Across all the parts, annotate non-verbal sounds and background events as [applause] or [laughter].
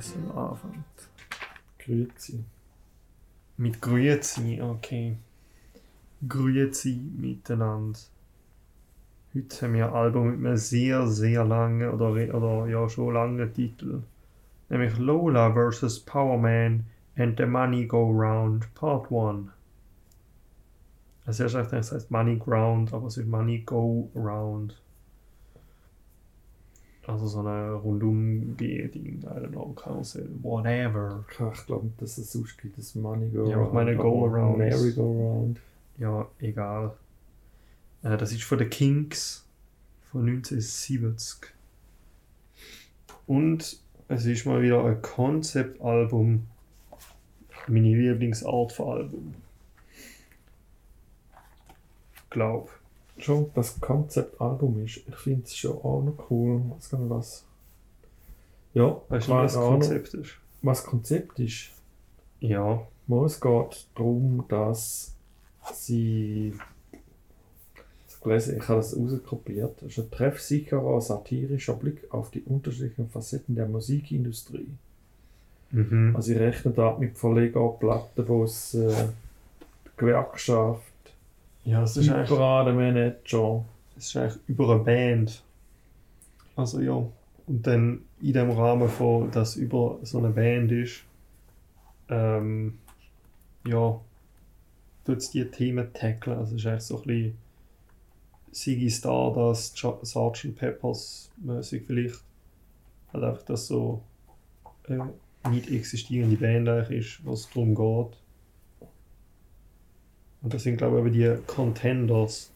vergessen, anfängt. Grüezi. Mit Grüezi, okay. Grüezi miteinander. Heute haben wir ein Album mit einem sehr, sehr langen oder, oder ja schon langen Titel. Nämlich Lola vs. Power Man and the Money Go Round Part 1. Also erst recht, es heißt Money Ground, aber es ist Money Go Round. Also so eine Rundum-Ding, I don't know, Karussell, whatever. Ich glaube, dass es sonst gibt, das Money Go Ja, ich meine Go Around. Merry Go Round. Ja, egal. Äh, das ist von den Kings von 1970. Und es ist mal wieder ein Konzeptalbum. Meine Lieblingsart von Album. Glaub. Schon das Konzeptalbum ist. Ich finde es schon auch noch cool. Was kann was? Ja, Weißt du, was das. Konzept ist? Was das Konzept ist? Ja. Mal, Es geht darum, dass sie. Ich habe gelesen, ich habe das rauskopiert. Das ist ein treffsicherer satirischer Blick auf die unterschiedlichen Facetten der Musikindustrie. Mhm. Also, ich rechne da mit Verleger, Plattenboss, äh, Gewerkschaft, Ja, es ist eigentlich, Paradenmanager. es ist eigentlich über eine Band. Also ja. Und dann in dem Rahmen von, dass über so eine Band ist, ähm, ja, tut es die Themen tackeln. Also es ist eigentlich so ein bisschen Ziggy Stardust, Sgt. Peppers mäßig vielleicht. Halt einfach, dass so eine nicht existierende Band eigentlich ist, was darum geht. Und das sind glaube ich eben die Contenders.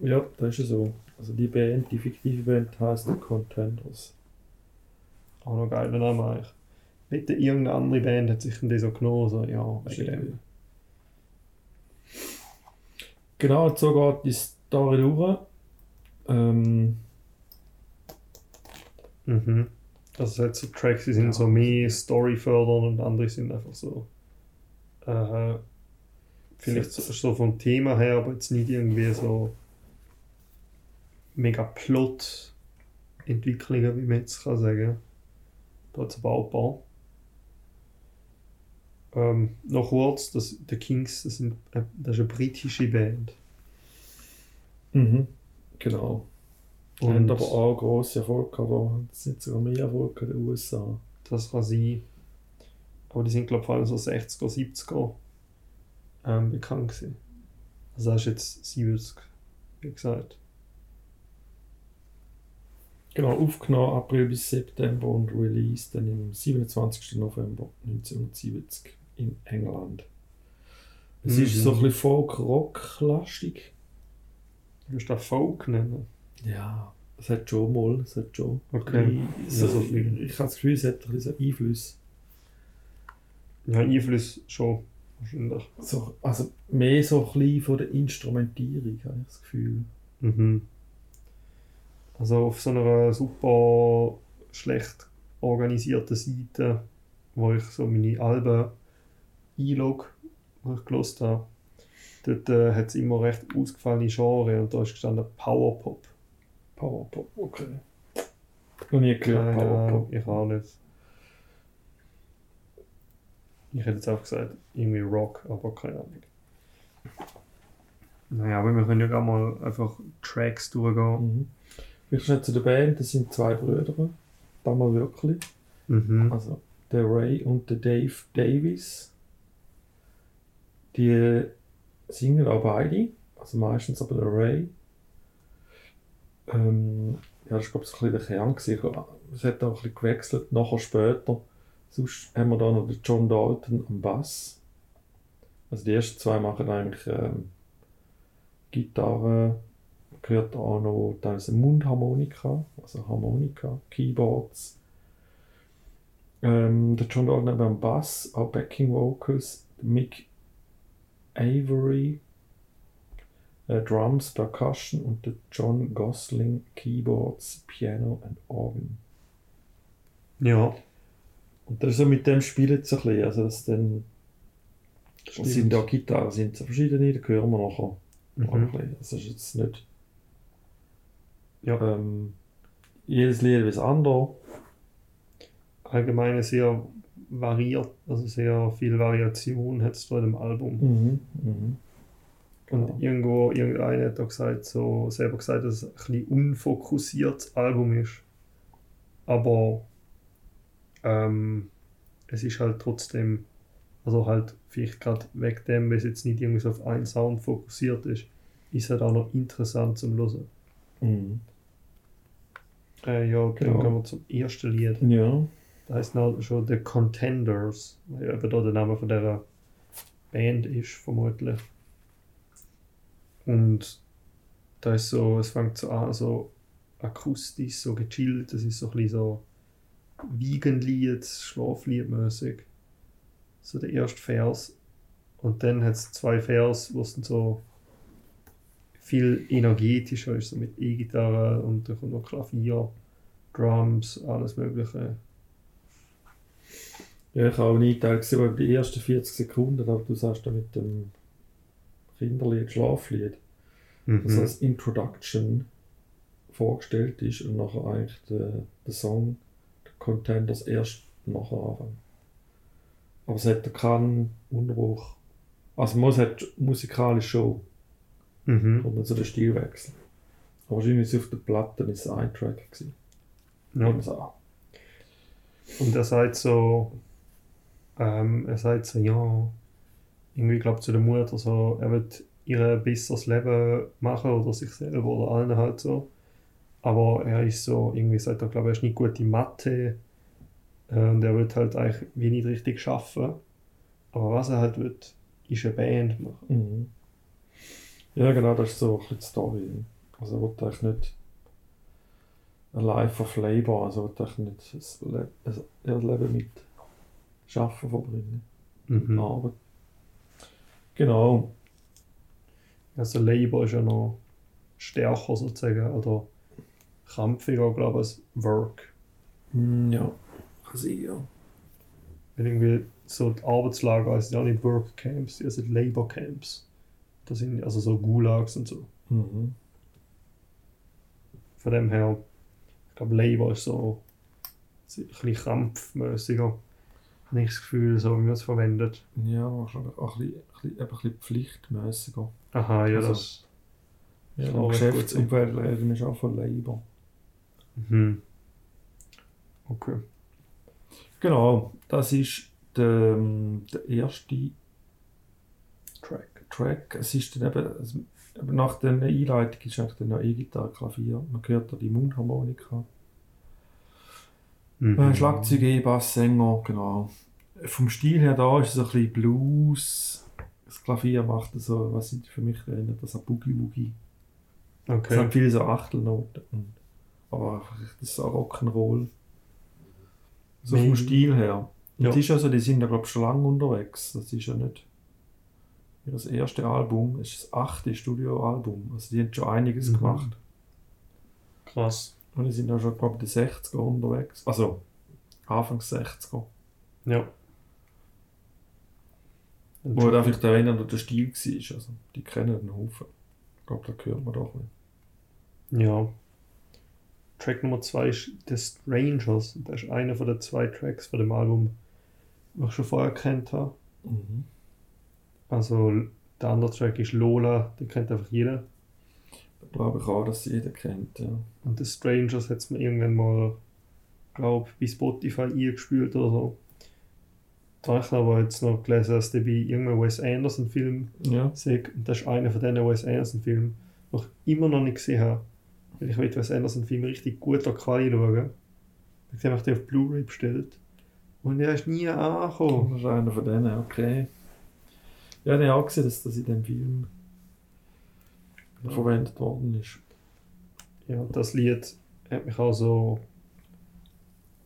Ja, das ist ja so. Also, die Band, die fiktive Band heißt Contenders. Auch noch geiler Name eigentlich. Bitte irgendeine andere Band hat sich denn das so genommen, so, ja, wegen dem. Genau, und so geht die Story durch. Ähm, Mhm. Also hat so Tracks, die sind Ja. so mehr Story fördern und andere sind einfach so äh, vielleicht so, so vom Thema her, aber jetzt nicht irgendwie so mega Plot-Entwicklungen, wie man jetzt kann sagen. Da hat es aber auch ein paar. Ähm, noch kurz, das, The Kings, das, sind, äh, das ist eine britische Band. mhm. Genau. Und haben aber auch grosse Erfolge gehabt. Es sind sogar mehr Erfolge in den USA. Das kann sein. Aber die sind, glaube ich, vor allem so 60er, 70er ähm, bekannt gewesen. Also das ist jetzt 70, wie gesagt. Genau, aufgenommen April bis September und released dann am 27. November 1970 in England. Es Mhm. ist so ein bisschen Folk-Rock-lastig. Würdest du das Folk nennen? Ja, es hat schon mal, es hat schon. Okay. Ja, so ich, ich habe das Gefühl, es hat ein bisschen Einfluss. Ja, Einfluss schon, wahrscheinlich. So, also mehr so ein bisschen von der Instrumentierung, habe ich das Gefühl. Mhm. Also auf so einer super schlecht organisierten Seite, wo ich so meine Alben einlogge, wo ich gelost habe, dort äh, hat es immer recht ausgefallene Genre und da ist gestanden Powerpop. Powerpop, okay. Noch nie gehört, Powerpop. ich auch nicht. Ich hätte jetzt auch gesagt, irgendwie Rock, aber keine Ahnung. Naja, aber wir können ja gerne mal einfach Tracks durchgehen. Mhm. Vielleicht schnell zu der Band, das sind zwei Brüder. Da mal wirklich. Mhm. Also der Ray und der Dave Davis. Die singen auch beide. Also meistens aber der Ray. Ähm, ja, das war glaube ich so ein bisschen der Kern. gewesen. Es hat auch ein bisschen gewechselt, nachher später. Sonst haben wir da noch den John Dalton am Bass. Also die ersten zwei machen eigentlich ähm, Gitarre, man hört auch noch teilweise Mundharmonika, also Harmonika, Keyboards. Ähm, der John Dalton am Bass, auch Backing Vocals, Mick Avery, äh, Drums, Percussion und der John Gosling, Keyboards, Piano und Organ. Ja, Und das ist so mit dem spielen sie ein bisschen, also das dann Stimmt. es sind auch Gitarren, sind so verschiedene, da hören wir nachher. Mhm. Ein bisschen. Das ist jetzt nicht Ja. ähm, jedes Lied wie das andere. allgemein sehr variiert, also sehr viel Variation hat es da in dem Album. Mhm. Mhm. Und Genau. irgendwo, irgendeiner hat da gesagt, so, selber gesagt, dass es ein bisschen unfokussiertes Album ist. Aber ähm, es ist halt trotzdem, also halt vielleicht gerade wegen dem, weil es jetzt nicht irgendwie so auf einen Sound fokussiert ist, ist halt auch noch interessant zum Hören. Mhm. Äh, ja, dann Genau. gehen wir zum ersten Lied. Ja. Da heißt noch schon The Contenders, weil eben da der Name von dieser Band ist, vermutlich. Und da ist so, es fängt so an, so akustisch, so gechillt, das ist so ein bisschen so Wiegenlied, Schlafliedmäßig. So der erste Vers. Und dann hat es zwei Vers, wo es dann so viel energetischer ist, so mit E-Gitarre und dann kommt noch Klavier, Drums, alles Mögliche. Ja, ich habe auch nie gesehen, aber die ersten 40 Sekunden, aber du sagst da mit dem Kinderlied, Schlaflied, das Mhm. als Introduction vorgestellt ist und nachher eigentlich der, der Song, der Contenders erst nachher anfangen. Aber es hat keinen Unruch. Also man hat musikalisch schon, Mhm. kommt dann so der Stilwechsel. Aber wahrscheinlich ist es auf der Platte ist ein Track gewesen. Ja. Es an. Und er sagt so, ähm, er sagt so, ja, irgendwie glaubt zu der Mutter so, er wird ihr ein besseres Leben machen oder sich selber oder allen halt so. Aber er ist so, irgendwie sagt er, glaube er ist nicht gut in Mathe äh, und er wird halt eigentlich wie nicht richtig schaffen. Aber was er halt will, ist eine Band machen. Mhm. Ja, genau, das ist so ein bisschen die Story. Also, er will eigentlich nicht ein Life of Labor, also er will eigentlich nicht das, Le das Leben mit Schaffen verbringen. Mhm. Arbeit. Genau. Also Labor ist ja noch stärker sozusagen oder krampfiger, glaube ich, als Work. Mm, Ja, kann sein, ja. Weil irgendwie so die Arbeitslager, also sind auch nicht Workcamps, die sind Labor Camps. Das sind also so Gulags und so. Mhm. Von dem her, ich glaube, Labor ist so ein bisschen krampfmäßiger. Habe ich das Gefühl, so wie man es verwendet. Ja, wahrscheinlich auch ein bisschen, ein bisschen, pflichtmäßiger. Aha, ja, Also, das. Ja, im Geschäftsumfeld reden ist auch von Labor. Mhm. Okay. Genau, das ist der, der erste Track. Track. Es ist dann eben, es, eben nach der Einleitung ist eigentlich dann noch E-Gitarre, Klavier. Man hört da die Mundharmonika. Mhm. Äh, Schlagzeug, E-Bass, Sänger, genau. Vom Stil her da ist es ein bisschen Blues. Das Klavier macht so, was sind für mich erinnert das an Boogie Woogie. Es Okay. haben viele so Achtelnoten. Und, aber das ist so Rock'n'Roll. So vom. Stil her. Und Ja. es ist also, die sind ja glaube ich schon lange unterwegs. Das ist ja nicht das erste Album, es ist das achte Studioalbum. Also die haben schon einiges Mhm. gemacht. Krass. Und die sind ja schon, glaube ich, die 60er unterwegs. Also Anfangs 60er. Ja. Wo da vielleicht erinnern, dass der Stil war. Also, die kennen den Haufen. Ich glaube, da hört man doch nicht. Ja. Track Nummer 2 ist The Strangers. Das ist einer von den zwei Tracks von dem Album, was ich schon vorher kennt habe. Mhm. Also der andere Track ist Lola, den kennt einfach jeder. Da glaube ich auch, dass jeder kennt. Ja. Und The Strangers hat es mir irgendwann mal, glaube bei Spotify eingespielt oder so. Da habe ich aber jetzt noch gelesen, dass der bei irgendeinem Wes Anderson Film ja. sehe. Und das ist einer von diesen Wes Anderson Filmen, den ich immer noch nicht gesehen habe. Ich will Wes Anderson Film richtig gut an Quali schauen. Ich habe den auf Blu-ray bestellt. Und der ist nie angekommen. Das ist einer von denen, okay. Ja, ich habe auch gesehen, dass das in dem Film verwendet worden ist. Ja, das Lied hat mich auch so,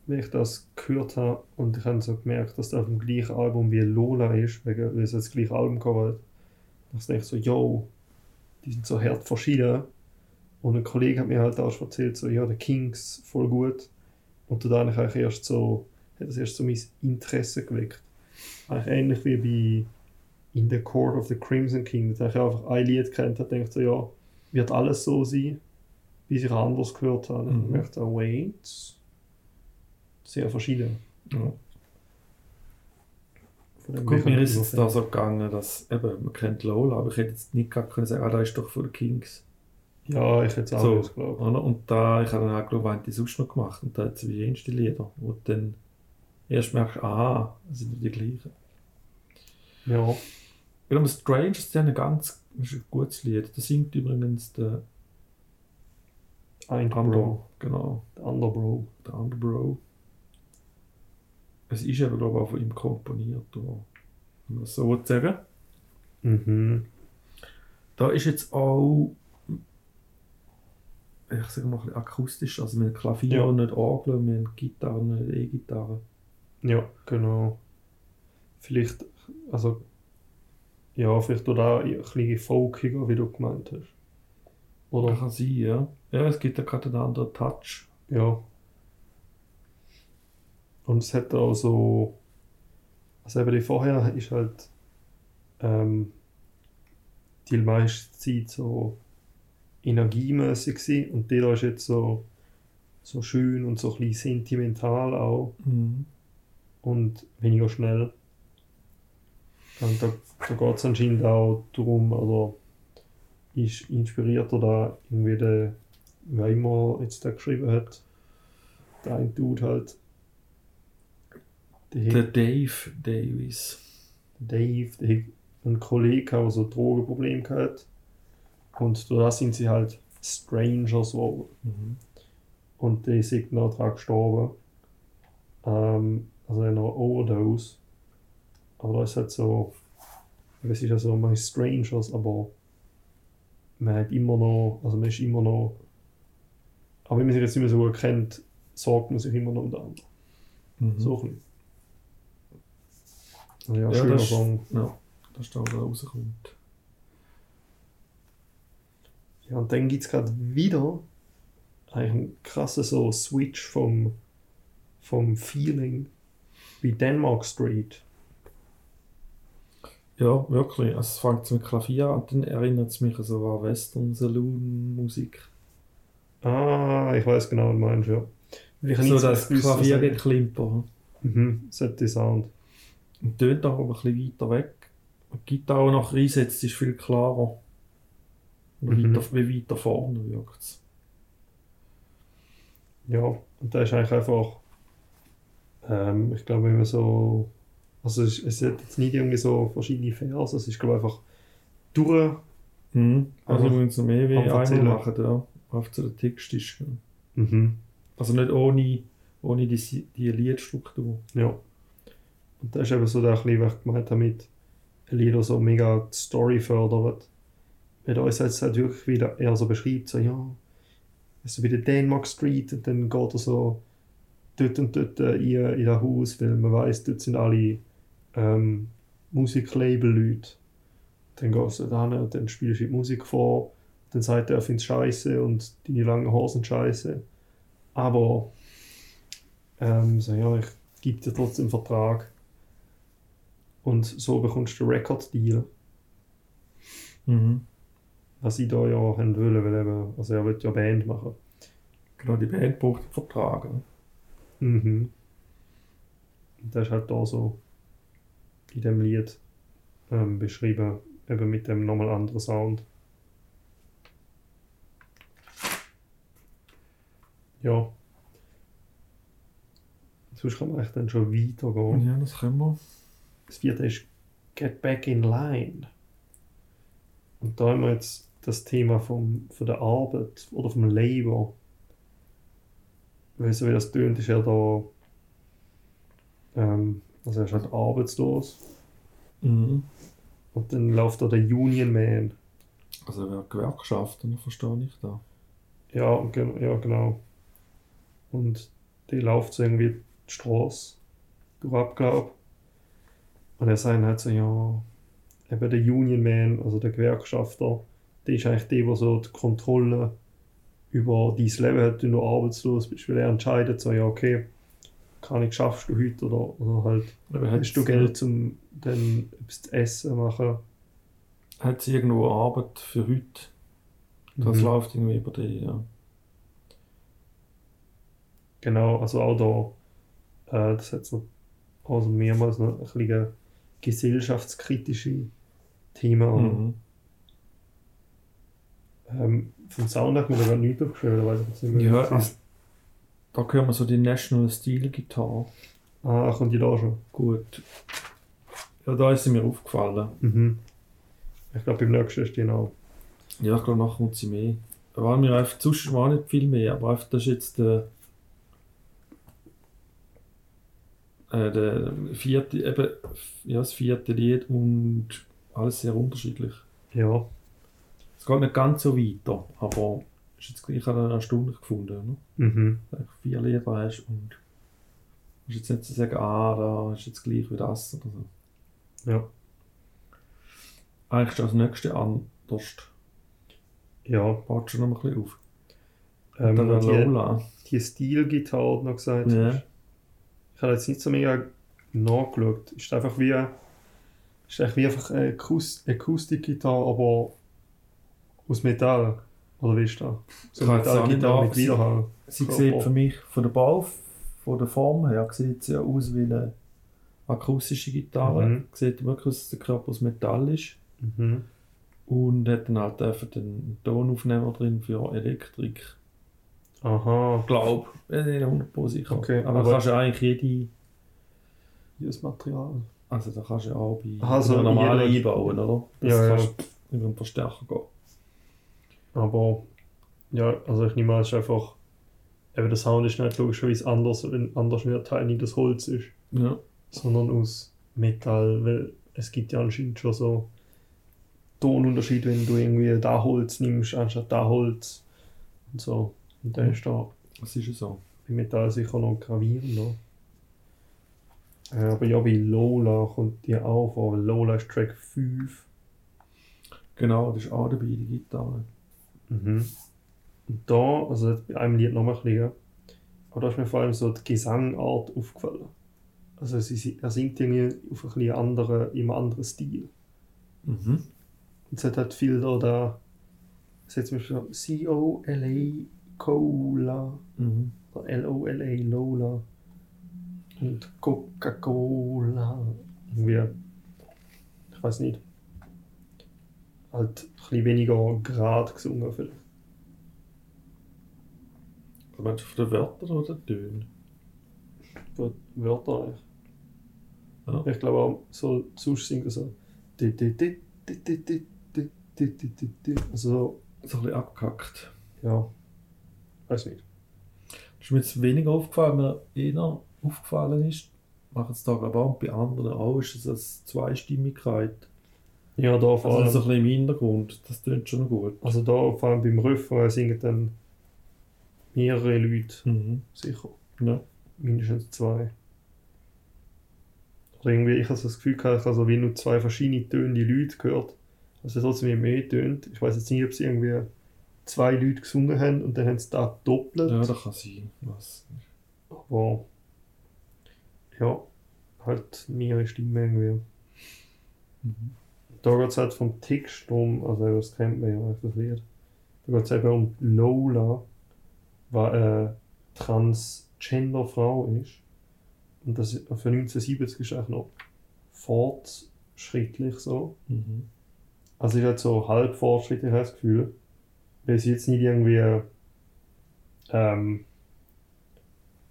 wenn ich das gehört habe und ich habe so gemerkt, dass das auf dem gleichen Album wie Lola ist, weil es das gleiche Album gehabt hat. Da dachte ich so, yo, die sind so hart verschieden. Und ein Kollege hat mir halt auch schon erzählt, so, ja, der Kings, voll gut. Und da habe ich eigentlich erst so, hat das erst so mein Interesse geweckt. Eigentlich ähnlich wie bei In the Court of the Crimson King. Da habe ich einfach ein Lied kennt und dachte so, ja, wird alles so sein, wie ich anders gehört habe. Und Mhm. ich dachte, oh, wait, sehr verschieden. Ja. Gut, mir ist es da so gegangen, dass, eben, man kennt Lola, aber ich hätte jetzt nicht gerade können sagen, ah, da ist doch von Kings. Ja, ich hätte es auch So. nicht geglaubt. Oder? Und da, ich habe dann auch haben die sonst noch gemacht? Und da hat es wie jenste Lieder, wo du dann erst merkst, aha, das sind die gleichen. Ja, Ich glaube, Strangers, die haben ein ganz ist ein gutes Lied. Da singt übrigens der ein Bro. genau, Der andere Bro. der andere Bro. Es ist eben, glaube ich, auch von ihm komponiert, oder? wenn man so sagen. Mhm. Da ist jetzt auch, ich sage mal, akustisch, also mit Klavier Ja. und nicht Orgel, und mit Gitarre, nicht E-Gitarre. Ja, genau. Vielleicht, also, ja, vielleicht auch da ein bisschen folkiger, wie du gemeint hast. Oder kann sein, ja. Ja, es gibt ja gerade einen anderen Touch. Ja. Und es hat auch so, also eben die vorher ist halt ähm, die meiste Zeit so energiemäßig und die da ist jetzt so, so schön und so ein bisschen sentimental auch Mhm. und weniger schnell. Und da, da geht es anscheinend auch darum, oder ist inspiriert er da irgendwie der, wer immer jetzt da geschrieben hat, der ein Dude halt, der, Der hat- Dave Davis. Dave, der hat einen Kollegen, der so Drogenprobleme gehabt und da sind sie halt Strangers geworden. Mhm. Und die sind dann daran gestorben. Ähm, also in einer Overdose. Aber da ist halt so, es ist ja so, man ist Strangers, aber man hat immer noch, also man ist immer noch, aber wenn man sich jetzt nicht mehr so gut kennt, sorgt man sich immer noch um den anderen. Mhm. So ein bisschen. Also ja, Ja, schöner das Song. Ja, das ist da, er rauskommt. Ja, und dann gibt es gerade wieder einen krassen so Switch vom, vom Feeling wie Denmark Street. Ja, wirklich. Also es fängt mit Klavier an, dann erinnert es mich so an Western Saloon Musik. Ah, ich weiß genau, was du meinst, ja. Ich So das er- Klimper. Mhm, sollte Sound. Und tönt aber ein bisschen weiter weg. Die Gitarre nach einsetzt ist viel klarer. Und Mhm. weiter, wie weiter vorne wirkt es. Ja, und da ist eigentlich einfach, ähm, ich glaube, wenn man so, also es, es hat jetzt nicht irgendwie so verschiedene Verse, es ist glaube ich einfach durch, Mhm. Also Einfach müssen noch mehr wie einmal machen, ja. Auf zu der Text ist. mhm. Also nicht ohne, ohne die, die Liedstruktur. ja. Und da ist eben so der, was ich gemeint habe, mit Lieder so mega die Story fördert. Weil da ist jetzt halt wirklich wieder eher so beschreibt, so, ja, also bei der Denmark Street und dann geht er so dort und dort äh, in, in das Haus, weil man weiß, dort sind alle ähm, Musiklabel-Leute. Dann gehst du da hin und dann spielst du die Musik vor, dann sagt er, er findet es scheiße und deine langen Haare sind scheiße. Aber ähm, so, ja, ich gebe dir trotzdem Vertrag. Und so bekommst du den Record-Deal, Mhm. Was ich da ja haben wollen, weil eben, also er will ja Band machen. Genau, die Band braucht einen Vertrag. Mhm. Und das ist halt da so in dem Lied ähm, beschrieben, eben mit dem nochmal anderen Sound. Ja. Sonst kann man echt dann schon weitergehen. Ja, das können wir. Das vierte ist Get Back in Line. Und da haben wir jetzt das Thema vom, von der Arbeit oder vom Labor. Weil so wie das tönt, ist er da. Ähm, also er ist halt arbeitslos. Mhm. Und dann läuft da der Union Man. Also wer Gewerkschaften, verstehe ich da. Ja, ja genau. Und die läuft so irgendwie die Straße durch Abglaub. Und er sagt halt so, ja, eben der Union Man, also der Gewerkschafter, der ist eigentlich der, der so die Kontrolle über dein Leben hat, wenn du arbeitslos bist, weil er entscheidet so, ja, okay, kann ich, schaffst du heute oder, oder halt, Aber hast du Geld, um dann etwas zu essen machen. Hat sie irgendwo Arbeit für heute? Das Mhm. läuft irgendwie über die, ja. Genau, also auch Äh, das hat so also mehrmals noch ein bisschen gesellschaftskritische Themen. Mhm. Ähm, vom Sound hat mir da gar nichts aufgeschrieben, weil ich nicht mehr Ja, ist, da hören wir so die National Steel Gitarre. Ah, kommt die da schon? Gut. Ja, da ist sie mir aufgefallen. Mhm. Ich glaube, beim nächsten ist die auch. Ja, ich glaube, nachher kommt sie mehr. Da waren mir einfach, sonst war nicht viel mehr, aber einfach, das ist jetzt der, äh, der vierte, eben, ja, das vierte Lied und alles sehr unterschiedlich. Ja. Es geht nicht ganz so weiter, aber ist jetzt, ich habe das erstaunlich gefunden, ne? Mhm. dass du einfach vier Lieder hast und musst jetzt nicht so sagen, ah, da ist jetzt gleich wie das oder so. Ja. Eigentlich ist das nächste anders. Ja. Baut schon noch ein bisschen auf. Ähm, Dann die, die, Lola. die Stilgitarre noch gesagt. Ja. Ich habe jetzt nicht so mega nachgeschaut. Ist einfach wie, ist eigentlich wie einfach eine Akus- Akustikgitarre, aber aus Metall. Oder wie ist das? So Ich Metallgitarre mit Widerhall. Sie Körper. sieht für mich von der Bau, von der Form her, sieht sie ja aus wie eine akustische Gitarre. Mhm. Sieht wirklich aus, dass der Körper aus Metall ist. Mhm. Und hat dann halt einfach den Tonaufnehmer drin für Elektrik. Aha. Glaub. Ich bin nicht 100% sicher. Okay, aber, aber- da kannst du eigentlich jede. Hier Material. Also da kannst du ja auch bei Aha, so bei einer normalen einbauen, oder? Das Ja, ja. kannst du über einen Verstärker gehen. Aber ja, also ich nehme an, es ist einfach. Eben der Sound ist nicht logischerweise anders, wenn anders nicht das Holz ist, Ja. sondern aus Metall, weil es gibt ja anscheinend schon so Tonunterschied, wenn du irgendwie da Holz nimmst anstatt da Holz und so. Und dann ist da Das ist ja so. bei Metall sicher noch gravierender. Äh, aber ja, bei Lola kommt die auch vor, weil Lola ist Track 5. Genau, das ist auch dabei, die Gitarre. Mhm. Und da, also bei einem Lied noch ein bisschen, aber da ist mir vor allem so die Gesangart aufgefallen. Also sie, er singt irgendwie auf ein bisschen anderen, im anderen Stil. Mhm. Und es hat halt viel da, da es hat zum Beispiel C-O-L-A Cola Mhm. oder L-O-L-A Lola und Coca-Cola. Irgendwie, ich weiß nicht halt ein bisschen weniger gerade gesungen vielleicht. Was meinst du von den Wörtern oder den Tönen? Von den Wörtern eigentlich. Ja. Ich glaube auch, so sonst singen so. Also so. Ein bisschen abgehackt. Ja. Weiß nicht. Das ist mir jetzt weniger aufgefallen, mir einer aufgefallen ist, machen es da aber auch, bei anderen auch, ist es als Zweistimmigkeit ja, da vor Also allem. so ein bisschen im Hintergrund, das klingt schon gut. Also, da vor allem beim Refrain singen dann mehrere Leute. Mhm. Sicher. Ja. Mindestens zwei. Oder irgendwie, ich habe so das Gefühl gehabt, ich habe so wie nur zwei verschiedene tönende Leute gehört. Also trotzdem wie mehr tönt. Ich weiß jetzt nicht, ob sie irgendwie zwei Leute gesungen haben und dann haben sie da doppelt. ja, das kann sein. Was? Aber ja, halt mehrere Stimmen irgendwie. Mhm. Da geht es halt vom Text um, also das kennt man ja, das Lied. Da geht es eben um Lola, die eine Transgender-Frau ist. Und das ist- für 1970 ist eigentlich noch fortschrittlich so. Mhm. Also ich hatte so halb fortschrittlich das Gefühl, weil sie jetzt nicht irgendwie ähm,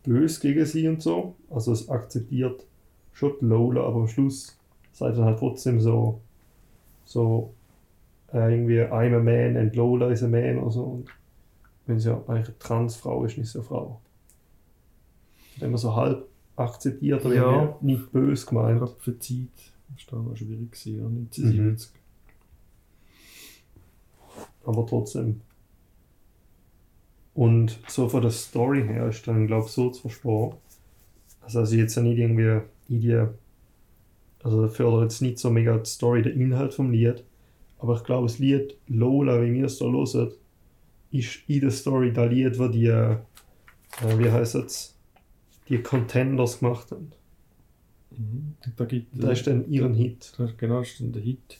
böse gegen sie und so. Also es akzeptiert schon Lola, aber am Schluss sagt dann halt trotzdem so, so äh, irgendwie I'm a man and Lola is a man oder so. Und wenn sie ja eigentlich eine Transfrau ist, nicht so eine Frau. Wenn man so halb akzeptiert, aber Ja. nicht böse Ich gemeint. glaube, für die Zeit das war noch schwierig, gewesen, ja, 1970. aber trotzdem. Und so von der Story her ist dann, glaube ich, so zu verstehen. Also, also jetzt ja nicht irgendwie Idee, also das fördert jetzt nicht so mega die Story, der Inhalt vom Lied, aber ich glaube, das Lied Lola, wie wir es da hören, ist in der Story das Lied, wo die, äh, wie heißt es, die Contenders gemacht haben. Mhm. Da gibt Das ist dann ihren Hit. das, genau, das ist dann der Hit.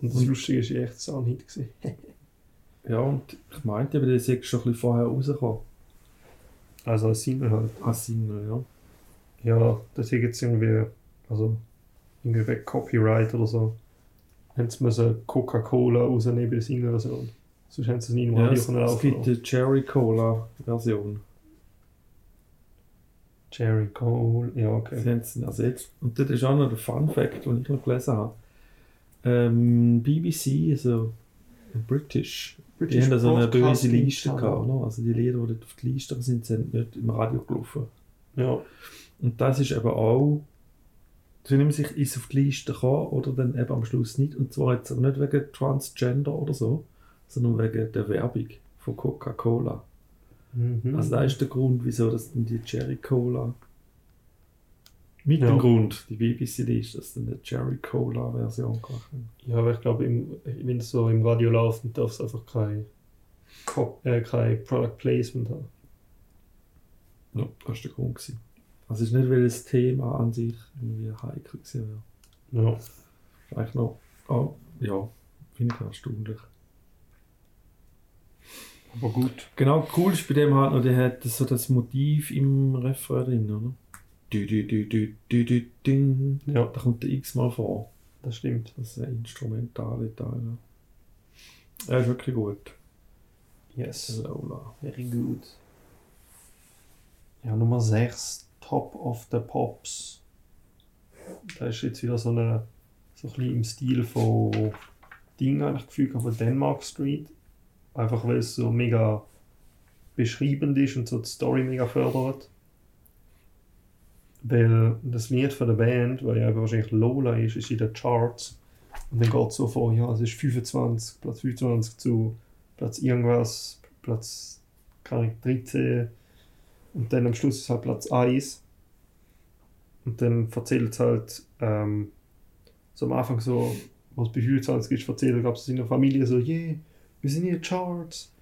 Und das Und- Lustige ist, echt so ein Hit. [laughs] Ja, und ich meinte, aber der ist schon ein bisschen vorher rausgekommen. Also als Single halt. Als Single, ja. ja, das ist jetzt irgendwie, also irgendwie wegen Copyright oder so, haben sie müssen Coca-Cola rausnehmen bei der Single-Version. Sonst haben sie es nie im Ja, Radio es, können es gibt die Cherry Cola Version. Cherry Cola, ja, okay. Sie haben es ersetzt. Und das ist auch noch der Fun Fact, den ich noch gelesen habe. Ähm, BBC, also British, die haben da so eine böse Liste gehabt. Oder? Also die Lieder, die dort auf die Liste sind, sind nicht im Radio gelaufen. Ja, Und das ist eben auch, sie nehmen sich ist auf die Liste gekommen oder dann eben am Schluss nicht. Und zwar jetzt aber nicht wegen Transgender oder so, sondern wegen der Werbung von Coca-Cola. mhm. Also da ist der Grund, wieso das dann die Cherry Cola mit Ja. dem Grund, die BBC-Liste, dass dann die Cherry Cola Version gemacht. Ja, aber ich glaube, im- wenn es so im Radio läuft, dann darf es einfach kein, äh, kein Product Placement haben. Ja, das war der Grund. Gewesen. Also es ist nicht, weil das Thema an sich irgendwie heikel gewesen wäre. Ja. Vielleicht noch, oh, ja, finde ich erstaunlich. Aber gut. Genau, cool ist bei dem halt noch, der hat so das Motiv im Refrain drin, oder? Du, du, du, du, du, du, ding. Ja, Da kommt der x-mal vor. das stimmt. Das ist ein instrumentale Teil. ja. Er ist wirklich gut. Yes. Lola. Very good. Ja, Nummer 6, Top of the Pops. Da ist jetzt wieder so eine, so ein bisschen im Stil von Ding eigentlich gefühlt von Denmark Street. Einfach weil es so mega beschreibend ist und so die Story mega fördert. Weil das Lied von der Band, weil ja wahrscheinlich Lola ist, ist in den Charts. Und dann geht es so vor, ja, es ist 25, Platz 25 zu Platz irgendwas, Platz keine Ahnung, 13 und dann am Schluss ist halt Platz 1 und dann erzählt es halt ähm, so am Anfang so, was bei 25 ist, erzählt, gab es in der Familie so, yeah, wir sind in den Charts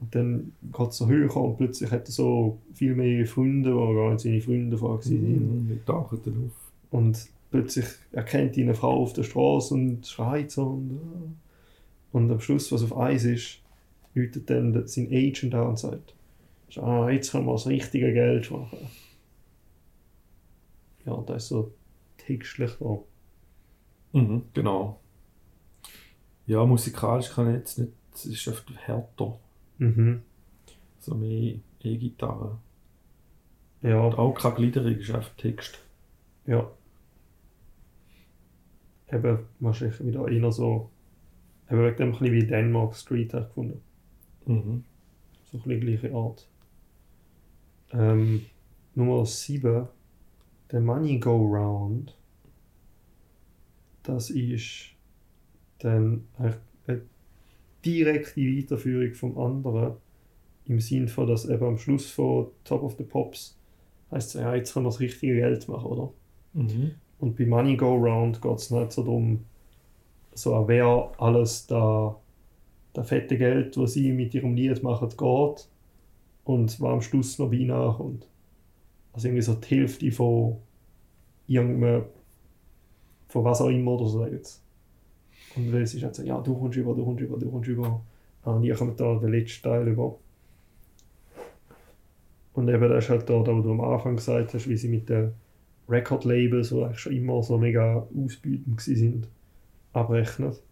und dann geht es so höher und plötzlich hat er so viel mehr Freunde, die gar nicht seine Freunde vorher waren. Mhm, tauchen dann auf. Und plötzlich erkennt ihn eine Frau auf der Straße und schreit so. Und, äh. und am Schluss, was auf Eis ist, läutet dann sein Agent an und sagt, ah, jetzt können wir das richtige Geld machen. Ja, das ist so textlich da. Mhm, genau. Ja, musikalisch kann ich jetzt nicht, es ist oft härter. Mhm. So mehr E-Gitarre. Ja, Und auch keine Gliederung, ist einfach Text. ja. Eben, wahrscheinlich wieder eher so, eben wegen dem ein bisschen wie Denmark Street habe ich gefunden. Mhm. So ein bisschen gleiche Art. Ähm, Nummer 7, der Money Go Round. Das ist dann eine direkte Weiterführung vom anderen. Im Sinn von, dass eben am Schluss von Top of the Pops heißt es, ja, jetzt können wir das richtige Geld machen, oder? Mhm. Und bei Money Go Round geht es nicht so darum, so wer alles da, da fette Geld, was sie mit ihrem Lied machen, geht und was am Schluss noch bei nachkommt. Also irgendwie so die Hälfte von irgendeinem, von was auch immer oder so jetzt. Und es ist halt so, ja, du kommst über, du kommst über, du kommst über. Ah, und ihr kommt da den letzten Teil über. Und eben das ist halt da, da, wo du am Anfang gesagt hast, wie sie mit den Record-Labels, die eigentlich schon immer so mega ausbeutend sind, abrechnet.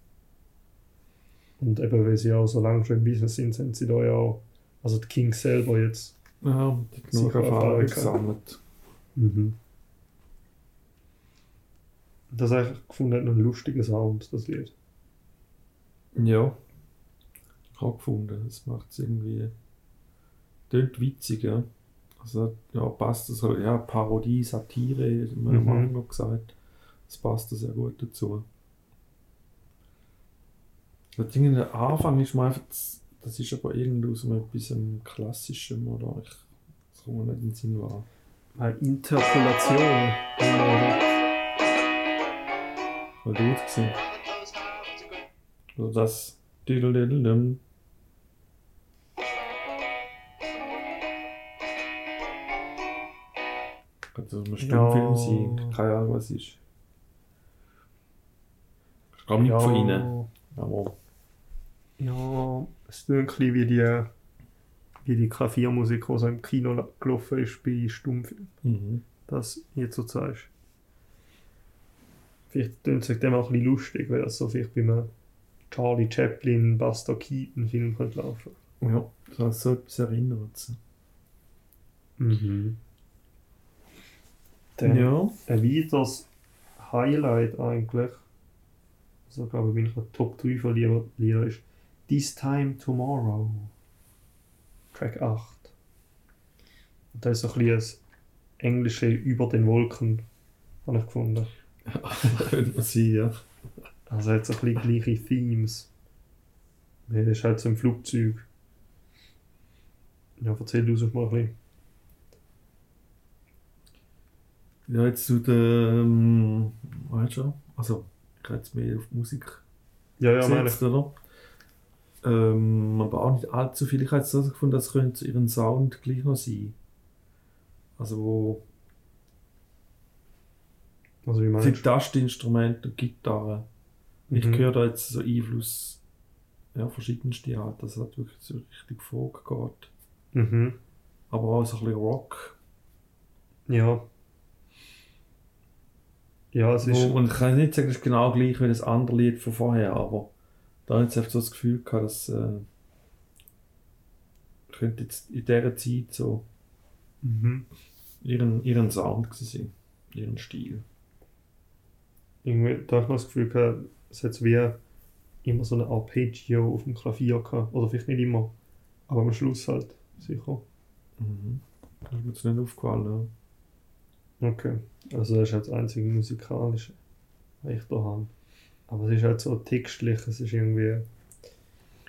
Und eben, weil sie auch so lange schon im Business sind, sind sie da ja auch, also die Kings selber jetzt. Ja, die genug Sicher Erfahrung gesammelt. Das habe ich gefunden, hat noch einen lustigen Sound, das Lied. Ja. Ich habe gefunden, es macht es irgendwie. Tönt witzig, ja. Also, ja, passt das halt, ja, Parodie, Satire, hat man Mhm. am Anfang gesagt. Das passt sehr gut dazu. Das Ding, der Anfang ist mir einfach, das ist aber irgendwie aus etwas Klassischem, oder? Ich, das kommt mir nicht in den Sinn war. Eine Interpolation. Oder? War gut gewesen. Also das. Diddle-diddle-dum. Also ein Stummfilm Ja. sein, keine Ahnung was ist. Ich komme nicht von ihnen. Aber Ja, ist ein bisschen wie die, wie die Klaviermusik, die so im Kino la- gelaufen ist bei Stummfilmen. mhm. das jetzt so zeigst. Vielleicht tönt es dem auch ein bisschen lustig, weil das so vielleicht bei einem Charlie Chaplin, Buster Keaton Film könnte laufen. Ja, das so etwas erinnert. Mhm. Dann Ja. ein weiteres Highlight eigentlich, also ich glaube, bin ich Top 3 von Lieder ist This Time Tomorrow. Track 8. Und das ist so ein bisschen das englische Über den Wolken, habe ich gefunden. [laughs] Könnte man sein, ja. Also hat so ein bisschen gleiche Themes. Das ist halt so im Flugzeug. Ja, erzähl du es mal ein bisschen. Ja, jetzt zu der, ähm, weißt du, also, ich habe jetzt mehr auf Musik Ja, ja, meine ich. gesetzt, oder? Ähm, aber auch nicht allzu viel. Ich habe jetzt also gefunden, das könnte ihren Sound gleich noch sein. Also, wo Also wie meinst sind Tastinstrumente und Gitarre. Ich Mhm. höre da jetzt so Einfluss, ja, verschiedenste Art, dass es halt wirklich so richtig Folk geht. du? Mhm. Aber auch so ein bisschen Rock. Ja. Ja, es ist. Wo, und ich kann nicht sagen, es ist genau gleich wie das andere Lied von vorher, aber da habe ich jetzt einfach so das Gefühl gehabt, dass äh, könnte jetzt in dieser Zeit so Mhm. ihren, ihren Sound sein, ihren Stil. Irgendwie, da habe ich noch das Gefühl gehabt, es hat so wie immer so ein Arpeggio auf dem Klavier gehabt. Oder vielleicht nicht immer. Aber am Schluss halt, sicher. Mhm. Das ist mir jetzt nicht aufgefallen. Okay. Also das ist halt das einzige musikalische, was ich da habe. Aber es ist halt so textlich, es ist irgendwie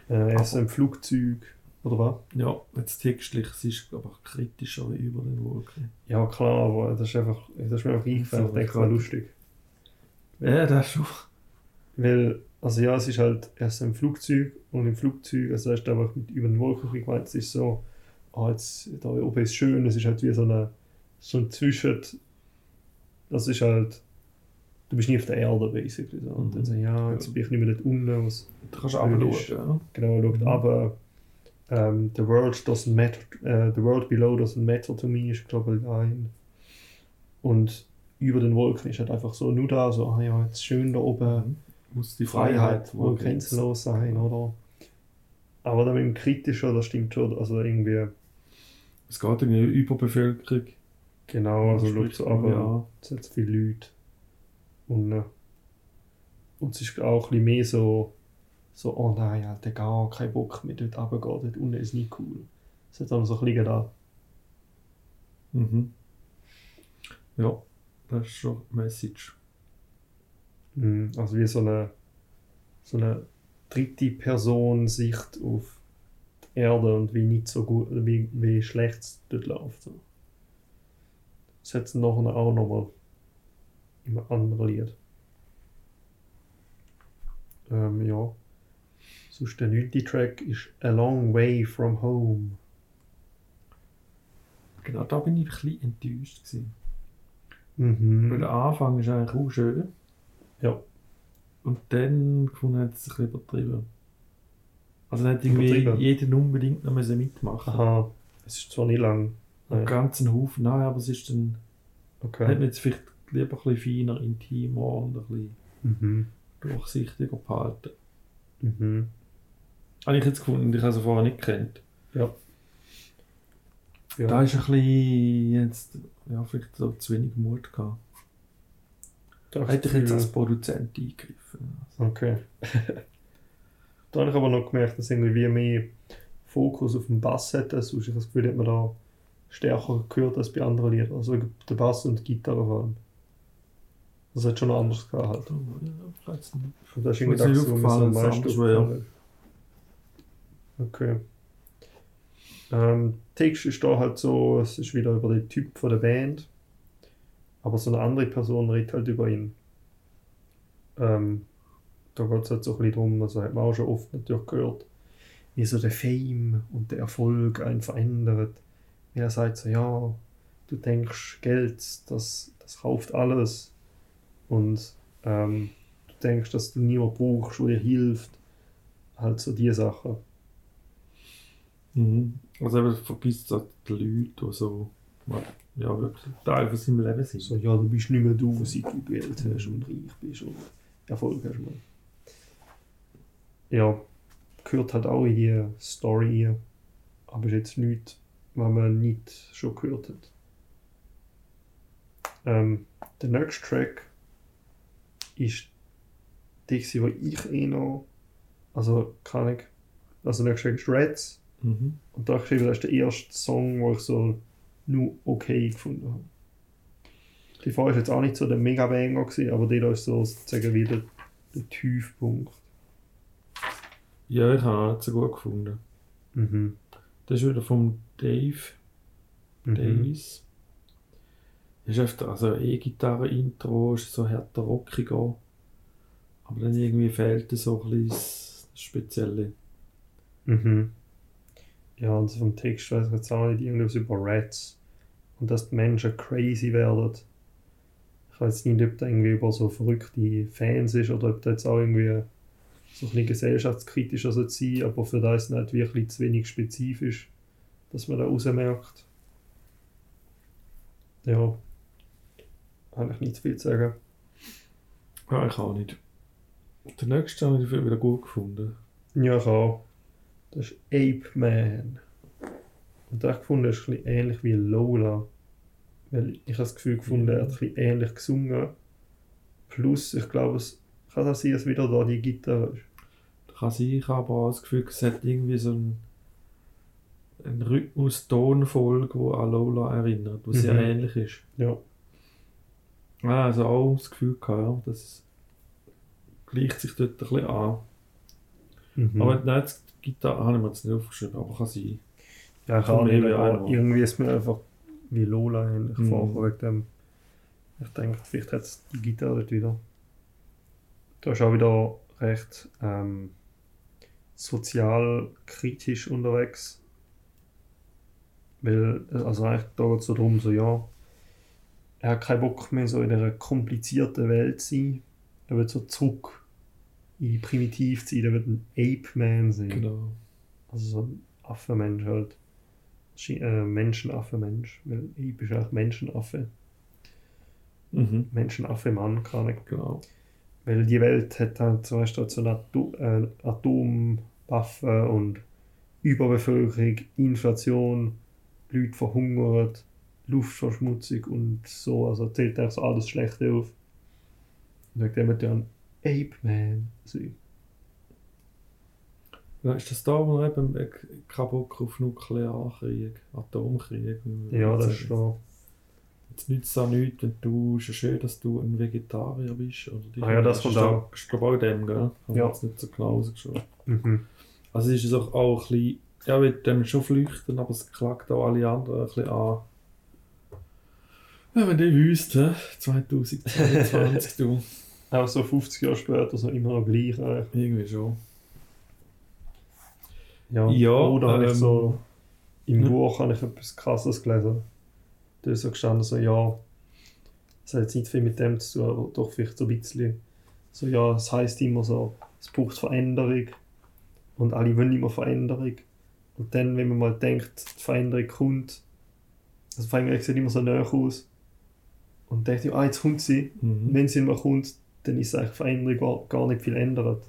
äh, erst ein Flugzeug, oder was? Ja, jetzt textlich, es ist aber kritischer wie über den Wolken. Ja klar, aber das ist einfach, das ist mir einfach eingefallen, ich denke, war lustig. Ja, das ist schon. Weil, also ja, es ist halt erst ein Flugzeug und im Flugzeug, also das ist einfach mit über den Wolken gemeint, es ist so, ah, jetzt, da oben ist schön, es ist halt wie so eine, so ein Zwischen, das ist halt, du bist nie auf der Erde, basically. So. Und dann Mhm. so, ja, jetzt bin ich nicht mehr dort unten, was kannst du Schön runter ist. schauen. genau schaut, Mhm. aber ähm, the world doesn't matter, äh, the world below doesn't matter to me, ist glaube ich ein. Und über den Wolken ist halt einfach so nur da, so, ah ja, jetzt schön da oben. ja. Muss die Freiheit Freiheit wohl grenzenlos sein, oder? Aber dann mit dem Kritischen, das stimmt schon, also irgendwie, Es geht um eine Überbevölkerung. genau, also schaut so aber ja. es hat so viele Leute. Und, äh, und es ist auch ein mehr so, so, oh nein, Alter, gar kein Bock mehr dort runtergehen, dort unten ist nicht cool. Es hat dann so ein bisschen da. Mhm. Ja, das ist schon eine Message. Mhm, Also wie so eine, so eine dritte Person Sicht auf die Erde und wie nicht so gut, wie, wie schlecht es dort läuft. So. Das hat es nachher auch nochmal in einem anderen Lied. Ähm, ja. Sonst der neunte Track ist A Long Way From Home. Genau, da bin ich ein bisschen enttäuscht. Gewesen. Weil Mhm. der Anfang ist eigentlich auch schön. Ja. Und dann gefunden hat es bisschen übertrieben. Also dann hat irgendwie jeder unbedingt noch mitmachen. Aha. Es ist zwar nicht lang. Einen ganzen Haufen. Nein, aber es ist dann, Okay. hat man jetzt vielleicht lieber ein bisschen feiner, intimer und ein bisschen Mhm. durchsichtiger behalten. Mhm. Habe ich jetzt gefunden, ich habe sie vorher nicht gekannt. Ja. Ja. Da ist ein bisschen jetzt, ja, vielleicht so zu wenig Mut gehabt. Da Hätte ich jetzt als Produzent eingegriffen. Okay. [laughs] da habe ich aber noch gemerkt, dass irgendwie mehr Fokus auf den Bass hat. Also ich das Gefühl, hat man da stärker gehört als bei anderen Liedern. Also der Bass und die Gitarre vor allem. Das hat schon anders gehabt. Halt. Ja, jetzt nicht. Und das ist Ist irgendwie mir das, was mir so am aufgefallen, meisten das andere aufgefallen ist. Okay. Ähm, Text ist da halt so, es ist wieder über den Typ von der Band. Aber so eine andere Person redet halt über ihn. Ähm, da geht es halt so ein bisschen drum, also hat man auch schon oft natürlich gehört, wie so der Fame und der Erfolg einen verändert. Wie er sagt so, ja, du denkst, Geld, das, das kauft alles. Und ähm, du denkst, dass du niemanden brauchst, der dir hilft. Halt so die Sachen. Mhm. Also eben vergisst so die Leute, die so, ja, wirklich Teil von seinem Leben sein. So, ja, du bist nicht mehr du, seit du Geld hast und reich bist und Erfolg hast. Man. Ja, gehört halt auch in die Story rein. Aber ist jetzt nichts, was man nicht schon gehört hat. Ähm, der nächste Track ist der, gewesen, wo ich eh noch. Also, kann ich. Also, Track ist Reds. Mhm. Und da geschrieben, das ist der erste Song, wo ich so nur okay gefunden habe. Die Fall ist jetzt auch nicht so der Mega-Banger aber der da ist so sozusagen wieder der Tiefpunkt. Ja, ich habe ihn gut gefunden. Mhm. Das ist wieder vom Dave Mhm. Davis. Ist öfter, also E-Gitarre-Intro ist so härter rockiger. Aber dann irgendwie fehlt so ein bisschen das Spezielle. Mhm. Ja, und vom Text weiß ich jetzt auch nicht irgendwas über Rats. Und dass die Menschen crazy werden. Ich weiß nicht, ob da irgendwie über so verrückte Fans ist oder ob da jetzt auch irgendwie so ein bisschen gesellschaftskritischer soll sein, aber für das ist es nicht wirklich zu wenig spezifisch, dass man da rausmerkt. Ja, habe ich nicht zu viel zu sagen. Ja, ich auch nicht. Der nächste habe ich wieder gut gefunden. Ja, ich auch. Das ist Ape Man. Und da habe ich gefunden, das ist ein bisschen ähnlich wie Lola. Weil ich habe das Gefühl gefunden, er hat ein bisschen ähnlich gesungen. Plus, ich glaube, es kann auch sein, dass wieder da die Gitarre ist. Da kann sein, ich habe aber auch das Gefühl, es hat irgendwie so einen, einen Rhythmus-Tonfolge, die an Lola erinnert, was sehr Mhm. ähnlich ist. Ja. Ja, also auch das Gefühl gehabt, ja, das gleicht sich dort ein bisschen an. Mhm. Aber nein, die Gitarre habe ich mir jetzt nicht aufgeschrieben, aber kann sein. ja, ich kommt auch irgendwie ist mir einfach wie Lola ähnlich Mhm. vor. Wegen dem, ich denke, vielleicht hat es die Gitarre dort wieder. Da ist auch wieder recht ähm, sozial kritisch unterwegs. Weil, also eigentlich da geht es so darum, so ja, er hat keinen Bock mehr so in einer komplizierten Welt zu sein. Er wird so zurück in die Primitivzeit, er wird ein Ape-Man sein. Genau. Also so ein Affenmensch halt. Äh, Menschenaffe-Mensch. Weil Ape ist auch Menschenaffe. Mhm. Menschenaffe-Mann, keine Ahnung. Genau. Weil die Welt hat halt zum Beispiel so eine äh, Atomwaffen und Überbevölkerung, Inflation, Leute verhungert, Luftverschmutzung und so. Also zählt eigentlich so alles Schlechte auf. Und wegen dem wird ja ein Ape-Man sein. Ja, ist das da, wo er eben keinen Bock auf Nuklearkrieg, Atomkrieg? man Ja, das ist da. Jetzt nützt es auch nichts, wenn du, ist ja schön, dass du ein Vegetarier bist. Oder Ah ja, das kommt auch. Ist glaube ich auch dem, gell? Haben Ja. jetzt nicht so genau rausgeschaut. Mhm. Also ist es auch, auch ein bisschen, ja, will dem schon flüchten, aber es klagt auch alle anderen ein bisschen an. Ja, wenn die wüsst, hä? [laughs] 2022, du. Auch so 50 Jahre später so immer noch gleich. Äh. Irgendwie schon. Ja, Ja, oder habe ich ähm, so im ja. Buch habe ich etwas krasses gelesen. Da ist so gestanden, so ja, das hat jetzt nicht viel mit dem zu tun, aber doch vielleicht so ein bisschen. So ja, es heißt immer so, es braucht Veränderung und alle wollen immer Veränderung. Und dann, wenn man mal denkt, die Veränderung kommt, also die Veränderung sieht immer so näher aus. Und ja, ah, jetzt kommt sie. Mhm. wenn sie mal kommt, dann ist eigentlich die Veränderung gar, gar nicht viel ändert.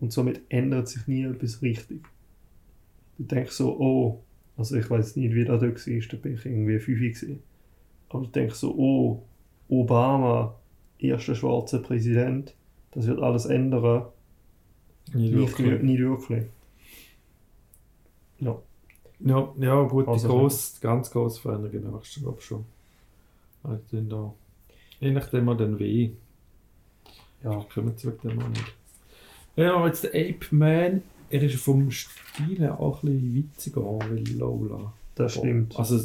Und somit ändert sich nie etwas richtig. Du denkst so, oh, also ich weiß nicht, wie das dort war, da bin ich irgendwie 5 gewesen. Aber du denkst so, oh, Obama, erster schwarzer Präsident, das wird alles ändern. Nicht Nicht, wirklich. nicht wirklich. Ja. Ja, ja gut, die Also- grosse, ganz grosse Veränderung merkst du, glaube schon. Also dann da. Je nachdem auch dann weh. Ja. Kommen sie wegen dem auch nicht. Ja, jetzt der Ape Man, er ist vom Stil her auch ein bisschen witziger wie Lola. Das stimmt. Also,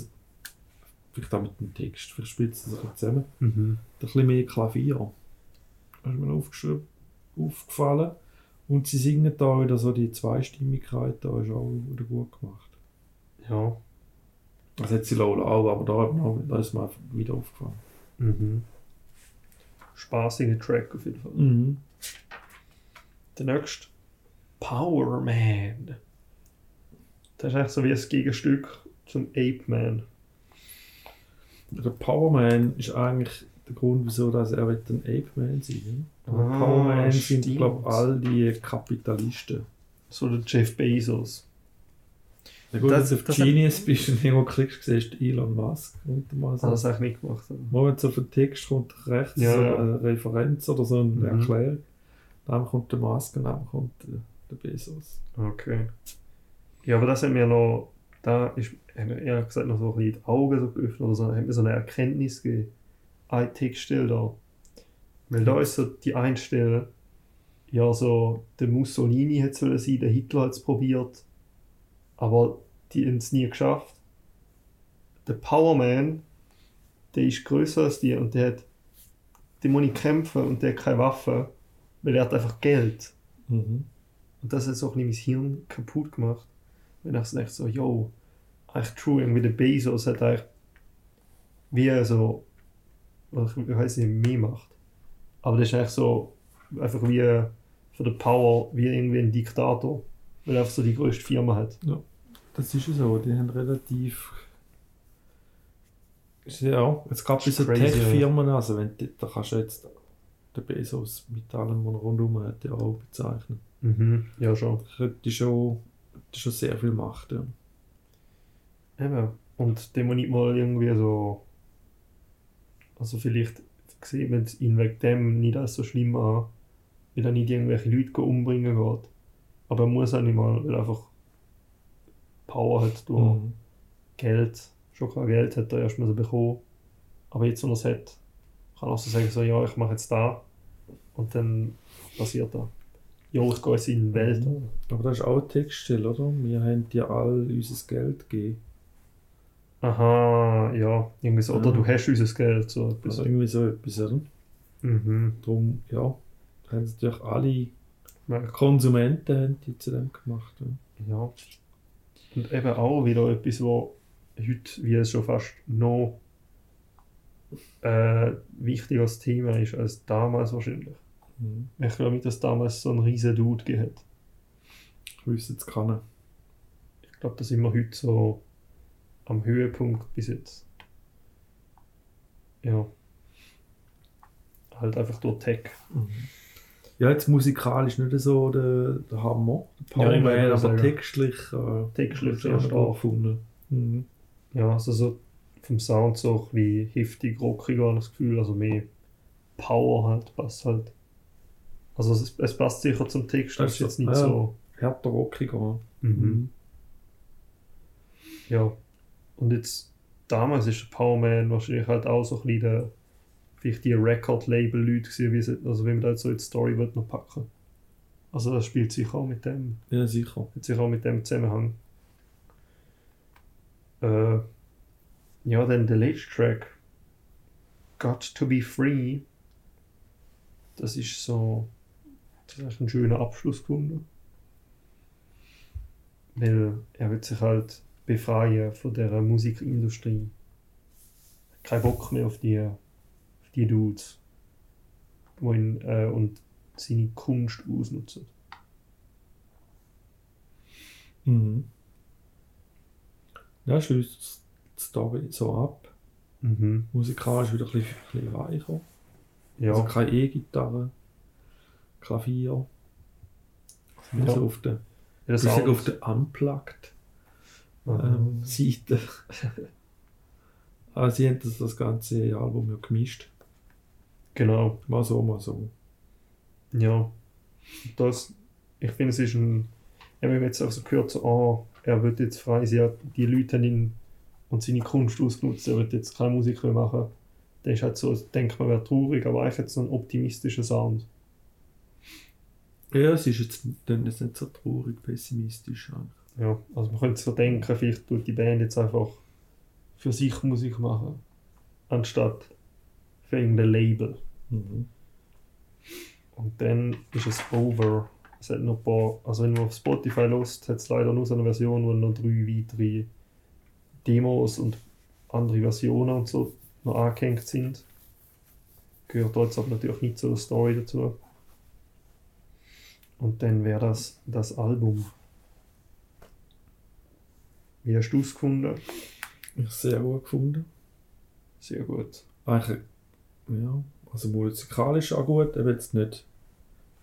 vielleicht auch mit dem Text, vielleicht spielt es sich ein bisschen zusammen. Mhm. Ein bisschen mehr Klavier. Das ist mir aufgeschrieben, aufgefallen. Und sie singen da wieder so die Zweistimmigkeit, da ist auch wieder gut gemacht. Ja. Das hat sie Lola auch, aber da, man- da ist mir einfach wieder aufgefallen. Mhm. Spaßiger Track auf jeden Fall. Mhm. Der nächste Power Man. Das ist eigentlich so wie ein Gegenstück zum Ape Man. der Powerman ist eigentlich der Grund, wieso dass er ein Ape-Man sein will. Ah, Powerman sind, stimmt. glaube ich, all die Kapitalisten. So der Jeff Bezos. Ja, gut, Das- du auf das- Genius bist und irgendwo klickst, siehst du Elon Musk. Und mal Das so. hat er eigentlich nicht gemacht. oder? Mal wenn so auf den Text kommt rechts Ja, so eine Referenz oder so eine Mhm. Erklärung. Dann kommt der Musk und dann kommt der, der Bezos. Okay. Ja, aber das hat mir noch, da ist, hat mir ehrlich gesagt noch so ein bisschen die Augen so geöffnet oder so, hat mir so eine Erkenntnis gegeben. Eine Textstelle da. Weil da ist so die Einstelle, ja, so, der Mussolini hätte sollen sein, der Hitler hat es probiert, aber die haben es nie geschafft. Der Powerman, der ist größer als die und der hat, der muss nicht kämpfen und der hat keine Waffe, weil er hat einfach Geld. Mhm. Und das hat so ein bisschen mein Hirn kaputt gemacht. Wenn ich dachte, so, yo, eigentlich true, irgendwie der Bezos hat eigentlich wie so, was ich weiß nicht, mehr macht. Aber das ist eigentlich so, einfach wie für die Power, wie irgendwie ein Diktator. Weil er einfach so die größte Firma hat. Das ist ja so, die haben relativ. Ja, es gab diese Tech-Firmen, also wenn da kannst du jetzt den Bezos mit allem, was er rundum hat, ja auch bezeichnen. Mhm. Ja, schon. Das hätte schon, schon sehr viel Macht. Ja. Eben. Und dem muss nicht mal irgendwie so. Also vielleicht sieht man ihn wegen dem nicht als so schlimm an, weil er nicht irgendwelche Leute umbringen geht. Aber er muss auch nicht mal, weil einfach Power hat durch Mhm. Geld. Schon kein Geld hat er erstmal so bekommen. Aber jetzt, wenn er es hat, kann er auch so sagen, so, ja, ich mache jetzt da. Und dann passiert da. Ja, ich gehe jetzt in die Welt. Mhm. Aber das ist auch eine Textstelle, oder? Wir haben dir all unser Geld gegeben. Aha, ja, irgendwie so. Oder Ja. du hast unser Geld. So etwas. Also irgendwie so etwas, oder? Mhm. Darum, ja, haben natürlich alle. Konsumenten haben die zu dem gemacht. Ja. Ja. Und eben auch wieder etwas, wo heute, wie es schon fast noch äh, wichtigeres Thema ist als damals wahrscheinlich. Mhm. Ich glaube nicht, dass damals so ein riesen Dude hat. Ich wüsste jetzt keinen. Ich glaube, da sind wir heute so am Höhepunkt bis jetzt. Ja. Halt einfach durch Tech. Ja, jetzt musikalisch nicht so der, der Hammer, der Ja, ich Powerman, würde aber sagen. textlich, äh, Textlich sehr stark gefunden. Mhm. Ja, also so vom Sound so ein bisschen heftig, rockiger das Gefühl, also mehr Power halt, passt halt. Also es, es passt sicher zum Text, das ist jetzt nicht Ja. so. Härter, rockiger. Mhm. Ja. Und jetzt, damals ist der Powerman wahrscheinlich halt auch so ein bisschen der, vielleicht die Record-Label-Leute gewesen, wie also wenn man da jetzt so in die Story wird noch packen. Also das spielt sicher auch mit dem, Ja, sicher. hat sicher auch mit dem Zusammenhang. Äh, ja, dann der letzte Track, Got to be Free, das ist so, das ist ein schöner Abschluss gefunden. Weil er wird sich halt befreien von der Musikindustrie. Kein Bock mehr auf die, die Dudes, ihn, äh, und seine Kunst ausnutzen. Mhm. Ja, schließt die Story so ab. Mhm. Musikalisch wieder ein bisschen, ein bisschen weicher. Ja. Also keine E-Gitarre, Klavier. Ja. Also auf der, Ja, auf der Unplugged ähm, Seite. [laughs] Aber sie haben das, das ganze Album ja gemischt. Genau, Mal so, mal so. ja. Das, ich finde, es ist ein. Ja, wenn man jetzt auch so gehört, so, ah, er wird jetzt frei sein, die Leute haben ihn und seine Kunst ausgenutzt, er wird jetzt keine Musik mehr machen. Dann ist halt so, denkt man, wäre traurig, aber eigentlich hat so einen optimistischen Sound. Ja, es ist jetzt dann ist nicht so traurig, pessimistisch. Ja, also man könnte so denken, vielleicht tut die Band jetzt einfach für sich Musik machen, anstatt für irgendein Label. Mhm. Und dann ist es over. Es hat noch ein paar, also wenn man auf Spotify lost, hat es leider nur so eine Version, wo noch drei weitere Demos und andere Versionen und so noch angehängt sind. Gehört jetzt aber natürlich nicht zur Story dazu. Und dann wäre das das Album. Wie hast du es gefunden? Ich sehr gut gefunden. sehr gut. Eigentlich, ja, also musikalisch auch gut, eben jetzt nicht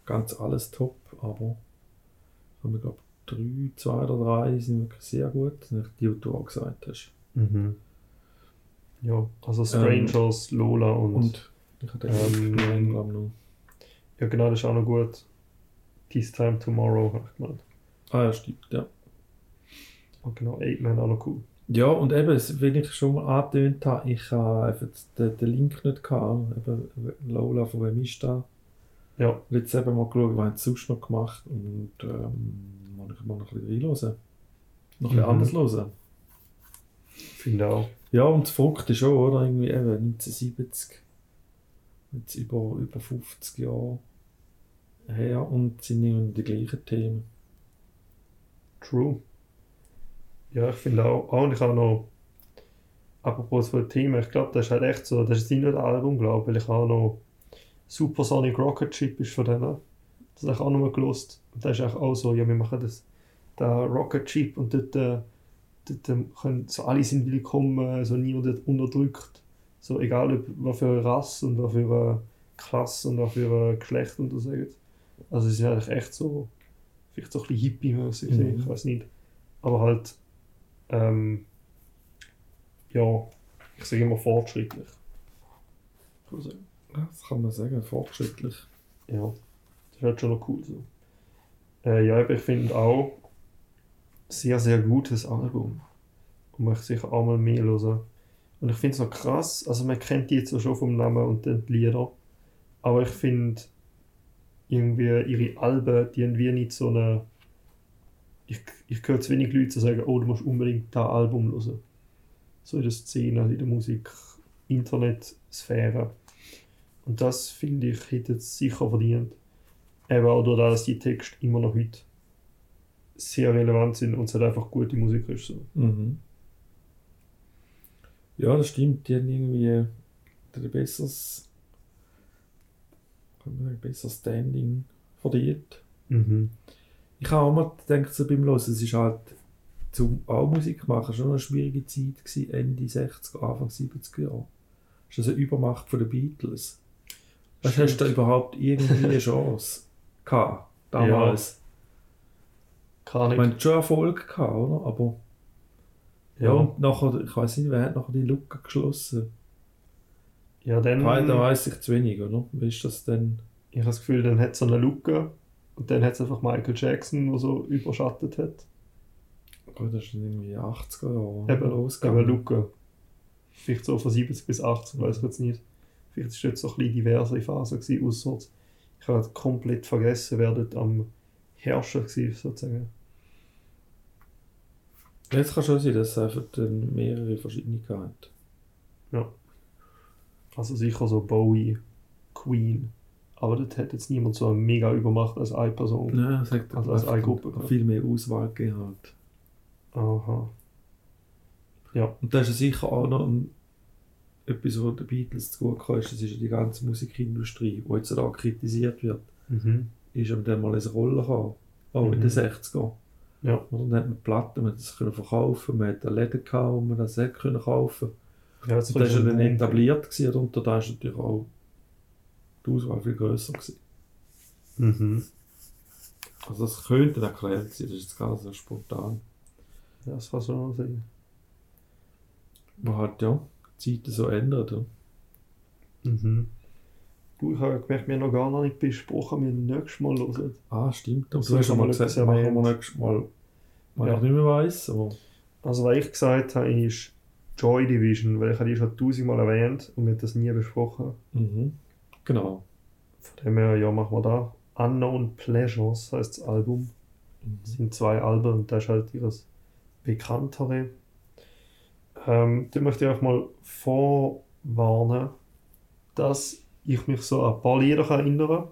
ganz alles top, aber ich habe glaube drei, zwei oder drei sind wirklich sehr gut, die, die du auch gesagt hast. Mhm. Ja, also Strangers, Lola und, Und ich hatte Ähm, ähm, glaube noch. ja genau, das ist auch noch gut. This Time Tomorrow, habe ich gemeint. Ah ja, stimmt, ja. Und genau, Eight Man auch noch cool. Ja, und eben, es- wie ich schon mal angetönt habe, ich habe einfach den, den Link nicht gehabt. Eben, Lola, von wem ist da? Ja, Und jetzt eben mal geschaut, was hat sie sonst noch gemacht und ähm, mal ich mal noch ein bisschen reinhören. Noch ein bisschen Mhm. anders hören. finde auch. Ja, und das Verrückte ist auch, oder? Irgendwie eben 1970. Jetzt über, über 50 Jahre her und sind immer die gleichen Themen. True. Ja, ich finde auch, auch und ich habe noch, apropos von Thema, ich glaube, das ist halt echt so, das ist nicht ein Album, glaube ich, weil ich habe noch Supersonic Rocket Chip ist von denen. Das habe ich auch noch mal gelost. Und das ist auch so, ja, wir machen das, da Rocket Chip und dort, äh, dort äh, können so alle sind willkommen, so niemand wird unterdrückt. So egal, ob, was für eine Rasse und was für eine Klasse und was für ein Geschlecht und so. Also es ist eigentlich echt so, vielleicht so ein bisschen hippie-mäßig, Mhm. ich weiß nicht. Aber halt, ähm, ja, ich sage immer fortschrittlich. Man das kann man sagen, fortschrittlich. Ja, das ist halt schon noch cool so. Äh, ja, aber ich finde auch sehr, sehr gutes Album. Und möchte sicher auch mal mehr hören. Und ich finde es noch krass, also man kennt die jetzt ja schon vom Namen und den Lieder, aber ich finde irgendwie ihre Alben, die haben wie nicht so eine. Ich, ich höre zu wenig Leute die sagen, oh, du musst unbedingt das Album hören. So in der Szene, in der Musik, Internetsphäre. Und das finde ich, hätte es sicher verdient. Eben auch dadurch, dass die Texte immer noch heute sehr relevant sind und es halt einfach gute Musik ist. So. Mhm. Ja, das stimmt. Die haben irgendwie ein besseres, kann man sagen, besseres Standing verdient. Mhm. Ich habe auch mal gedacht, so beim Hören, es ist halt zum auch Musik machen schon eine schwierige Zeit gewesen, Ende 60er, Anfang 70er Jahre. Das ist also eine Übermacht von den Beatles. Was hast du da überhaupt irgendwie eine [laughs] Chance gehabt, damals? Kann Ich ich. meine, schon Erfolg gehabt, oder? Aber ja, ja, und nachher, ich weiß nicht, wer hat nachher die Lücke geschlossen? ja, dann. Da weiß ich zu wenig, oder? Wie ist das denn? Ich habe das Gefühl, dann hat so eine Lücke und dann hat es einfach Michael Jackson, der so überschattet hat. Gut, das ist dann irgendwie 80er Jahre Eben, losgegangen. eben Lücke. Vielleicht so von 70 bis 80, weiß ich jetzt nicht. Vielleicht war jetzt so ein bisschen diverse Phase, gewesen, ausser ich habe komplett vergessen, wer dort am Herrschen war, sozusagen. Jetzt kann schon sein, dass es einfach dann mehrere verschiedene hat. Also sicher so Bowie, Queen. Aber das hat jetzt niemand so mega Übermacht als eine Person. Nein, es hat Also als eine Gruppe, ja. viel mehr Auswahl gegeben. Halt. Aha. Und da ist ja sicher auch noch ein, etwas, was den Beatles zu gut kam, ist, das ist ja die ganze Musikindustrie, die jetzt auch kritisiert wird, Mhm. ist aber dann mal eine Rolle gekommen. Auch in Mhm. den 60er. Ja. Und dann hat man Platten, man hat das können verkaufen, man hat Läden gehabt, wo man das hätte können kaufen. Ja, jetzt Und das ja kommt dann etabliert gewesen, und da ist natürlich auch die Auswahl viel grösser gewesen. Mhm. Also das könnte eine Erklärung sein, das ist jetzt gar so spontan. Ja, das kann schon sein. Man hat ja die Zeiten so ändert. Ja. Mhm. Du, ich habe gemerkt, wir haben noch gar nicht besprochen, wir nächstes Mal hören. Ah, stimmt. Aber Das du hast ist schon mal gesagt, machen wir nächstes Mal. Was Ja. ich nicht mehr weiss, aber Also, was ich gesagt habe, ist Joy Division, weil ich habe die schon tausendmal erwähnt und wir haben das nie besprochen. mhm. Genau. Von dem her, ja, machen wir da. Unknown Pleasures heißt das Album. Das Mhm. sind zwei Alben und das ist halt ihres bekanntere. Ähm, da möchte ich euch mal vorwarnen, dass ich mich so an ein paar Lieder kann.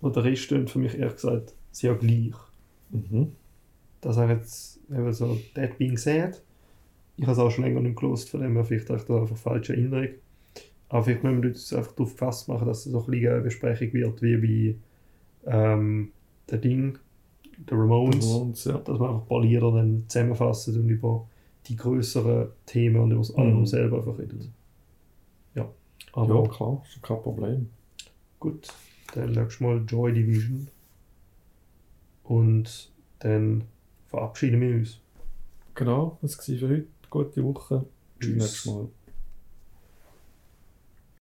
Und der Rest stimmt für mich ehrlich gesagt sehr gleich. Mhm. Das habe ich jetzt eben so That Being Said. Ich habe es auch schon länger nicht gelost, von dem her vielleicht ich da einfach falsche Erinnerung. Aber vielleicht müssen wir uns einfach darauf gefasst machen, dass es so ein eine Besprechung wird, wie bei ähm, der Ding, der Ramones. Ramones, ja. Dass wir einfach ein paar Lieder dann zusammenfassen und über die größeren Themen und über das Album Mhm. selber einfach reden. Aber ja, klar, ist kein Problem. gut, dann nächstes Mal Joy Division. Und dann verabschieden wir uns. Genau, das war für heute. Gute Woche. Bis Tschüss. nächstes Mal.